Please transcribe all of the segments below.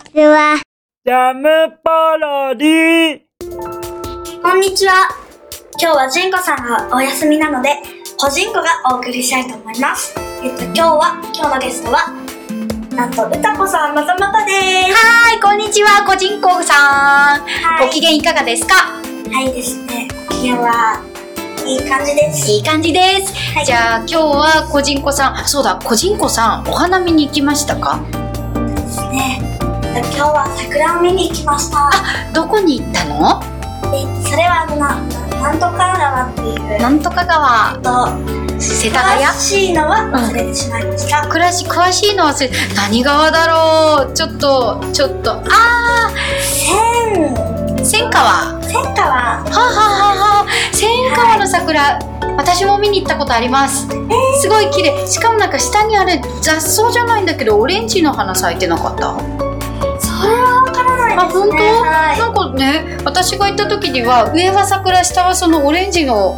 ちは。ジャムパロディこんにちは。今日はジンコさんがお休みなので、個人コがお送りしたいと思います。えっと、今日は、今日のゲストは、なんと、歌子さんまたまたです。はーい、こんにちは、こじんこさん。はいご機嫌いかがですか？はいですね。ご機嫌は、いい感じです。いい感じです。はいじゃあ今日はこじんこさん、あそうだ、こじんこさん、お花見に行きましたか？ですね。えっと今日は桜を見に行きました。どこに行ったの？で、それは、な、ななんとか川っていう、なんとか川、と、世田谷？詳しいのは忘れてしまいました。暮らし詳しいのはせ何川だろう？ちょっと、ちょっと、あ千、ー、千川。は千川。あ、はあはあはあ、千川の桜、私も見に行ったことあります。すごい綺麗。しかもなんか下にあれ雑草じゃないんだけど、オレンジの花咲いてなかった？いですね。あ本当はい。なんかね私が行った時には上は桜下はそのオレンジの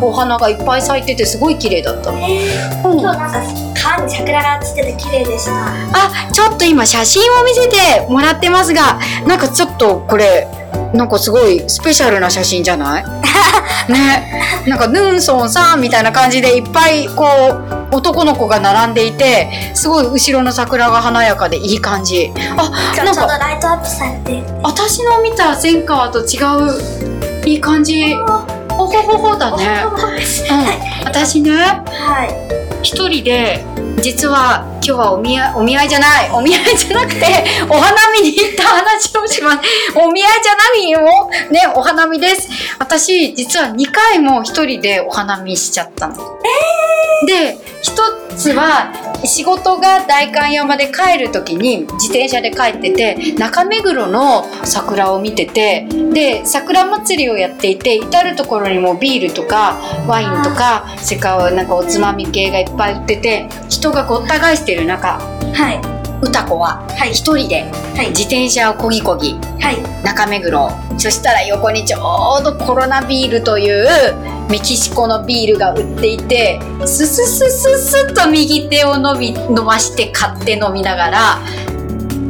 お花がいっぱい咲いててすごい綺麗だった、うん今日なんか川に桜が散ってて綺麗でした。あちょっと今写真を見せてもらってますがなんかちょっとこれなんかすごいスペシャルな写真じゃない？ね。なんかヌンソンさんみたいな感じでいっぱいこう男の子が並んでいてすごい後ろの桜が華やかでいい感じ。あなんかライトアップされて。私の見た前川と違ういい感じ。ほほほほだね。うん、私ねはい。一人で実は今日はお見合いお見合いじゃない。お見合いじゃなくて お花見に行った話をします。お見合いじゃないよ。ねお花見です。私実は2回も一人でお花見しちゃったの、で一つは仕事が代官山で帰る時に自転車で帰ってて中目黒の桜を見ててで桜祭りをやっていて至る所にもビールとかワインとかそれからなんかおつまみ系がいっぱい売ってて人がごった返してる中はい。歌子ははい。一人ではい。自転車をこぎこぎはい。中目黒そしたら横にちょうどコロナビールというメキシコのビールが売っていてスススススッと右手を伸び伸ばして買って飲みながら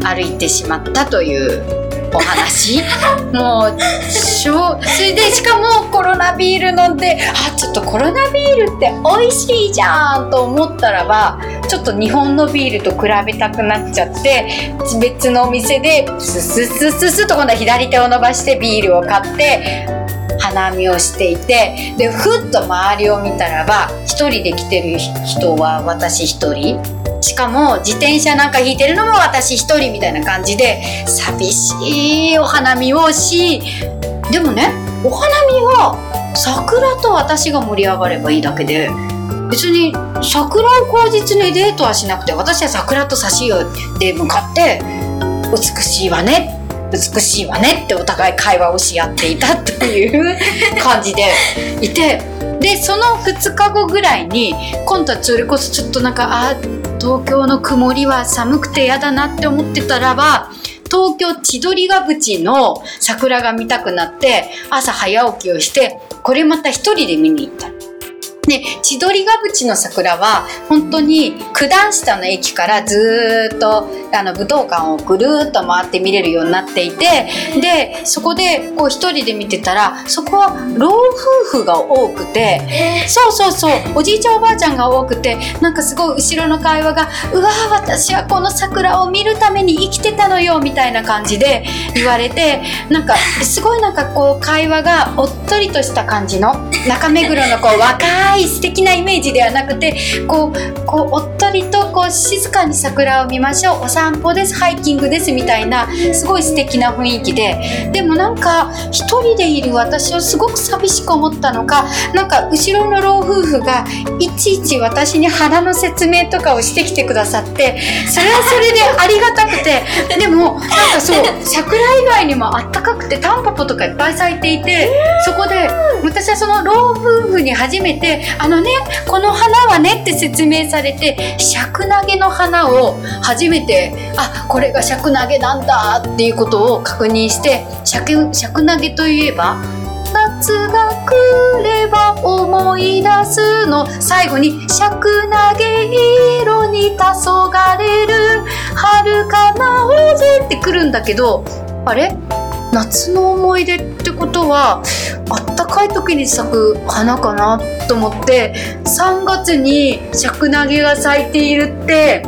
歩いてしまったというお話。もうしょそれでしかもコロナビール飲んであちょっとコロナビールって美味しいじゃんと思ったらばちょっと日本のビールと比べたくなっちゃって別のお店でスススススと今度は左手を伸ばしてビールを買って花見をしていてでふっと周りを見たらば一人で来てる人は私一人。しかも自転車なんか引いてるのも私一人みたいな感じで寂しいお花見をしでもねお花見は桜と私が盛り上がればいいだけで別に桜を口実にデートはしなくて私は桜と差しで向かって美しいわね美しいわねってお互い会話をし合っていたという感じでいてでその2日後ぐらいに今度はそれこそちょっとなんかあ東京の曇りは寒くて嫌だなって思ってたらば東京千鳥ヶ淵の桜が見たくなって朝早起きをしてこれまた一人で見に行った。で千鳥ヶ淵の桜は本当に九段下の駅からずーっとあの武道館をぐるーっと回って見れるようになっていてでそこでこう一人で見てたらそこは老夫婦が多くてそうそうそうおじいちゃんおばあちゃんが多くてなんかすごい後ろの会話が「うわー私はこの桜を見るために生きてたのよ」みたいな感じで言われてなんかすごいなんかこう会話がおっとりとした感じの中目黒のこう若い素敵なイメージではなくてこうこうおっとりとこう静かに桜を見ましょう。お散歩ですハイキングですみたいなすごい素敵な雰囲気で。でもなんか一人でいる私をすごく寂しく思ったのかなんか後ろの老夫婦がいちいち私に花の説明とかをしてきてくださってそれはそれでありがたくて。でもなんかそう桜以外にもあったかくてタンポポとかいっぱい咲いていてそこで私はその老夫婦に初めて「あのねこの花はね」って説明されて尺投げの花を初めてあこれが尺投げなんだっていうことを確認して尺尺投げといえば夏が来れば思い出すの。最後に尺投げ色に黄昏れる遥かな青ぜって来るんだけどあれ？夏の思い出ってことはあったかい時に咲く花かなと思って3月にシャクナゲが咲いているって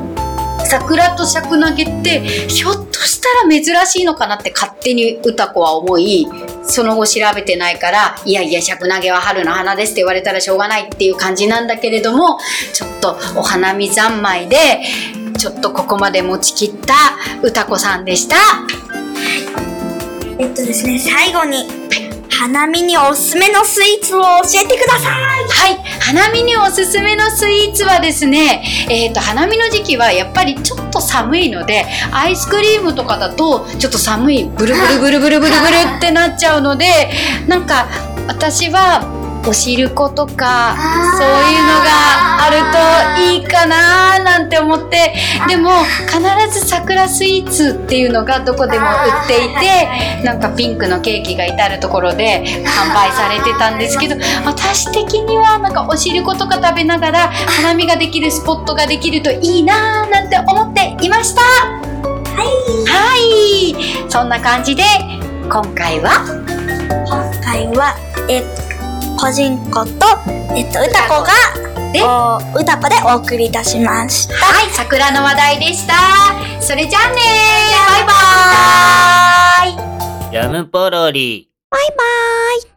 桜とシャクナゲってひょっとしたら珍しいのかなって勝手に歌子は思いその後調べてないからいやいやシャクナゲは春の花ですって言われたらしょうがないっていう感じなんだけれどもちょっとお花見三昧でちょっとここまで持ちきった歌子さんでした。えっとですね、最後に、花見におすすめのスイーツを教えてください。はい、花見におすすめのスイーツはですね、えっ、と花見の時期はやっぱりちょっと寒いので、アイスクリームとかだとちょっと寒いブルブルブルブルブルブルってなっちゃうので、なんか私はお汁粉とかそういうのがあるといいかななんて思ってでも必ず桜スイーツっていうのがどこでも売っていてなんかピンクのケーキが至る所で販売されてたんですけど私的にはなんかお汁粉とか食べながら花見ができるスポットができるといいなーなんて思っていました。はい。そんな感じで今回は今回は、えっと、個人子と、えっと、歌子が、でお歌子でお送りいたしました。はい桜の話題でしたそれじゃあねーバイバーイジャムポロリ。バイバイ。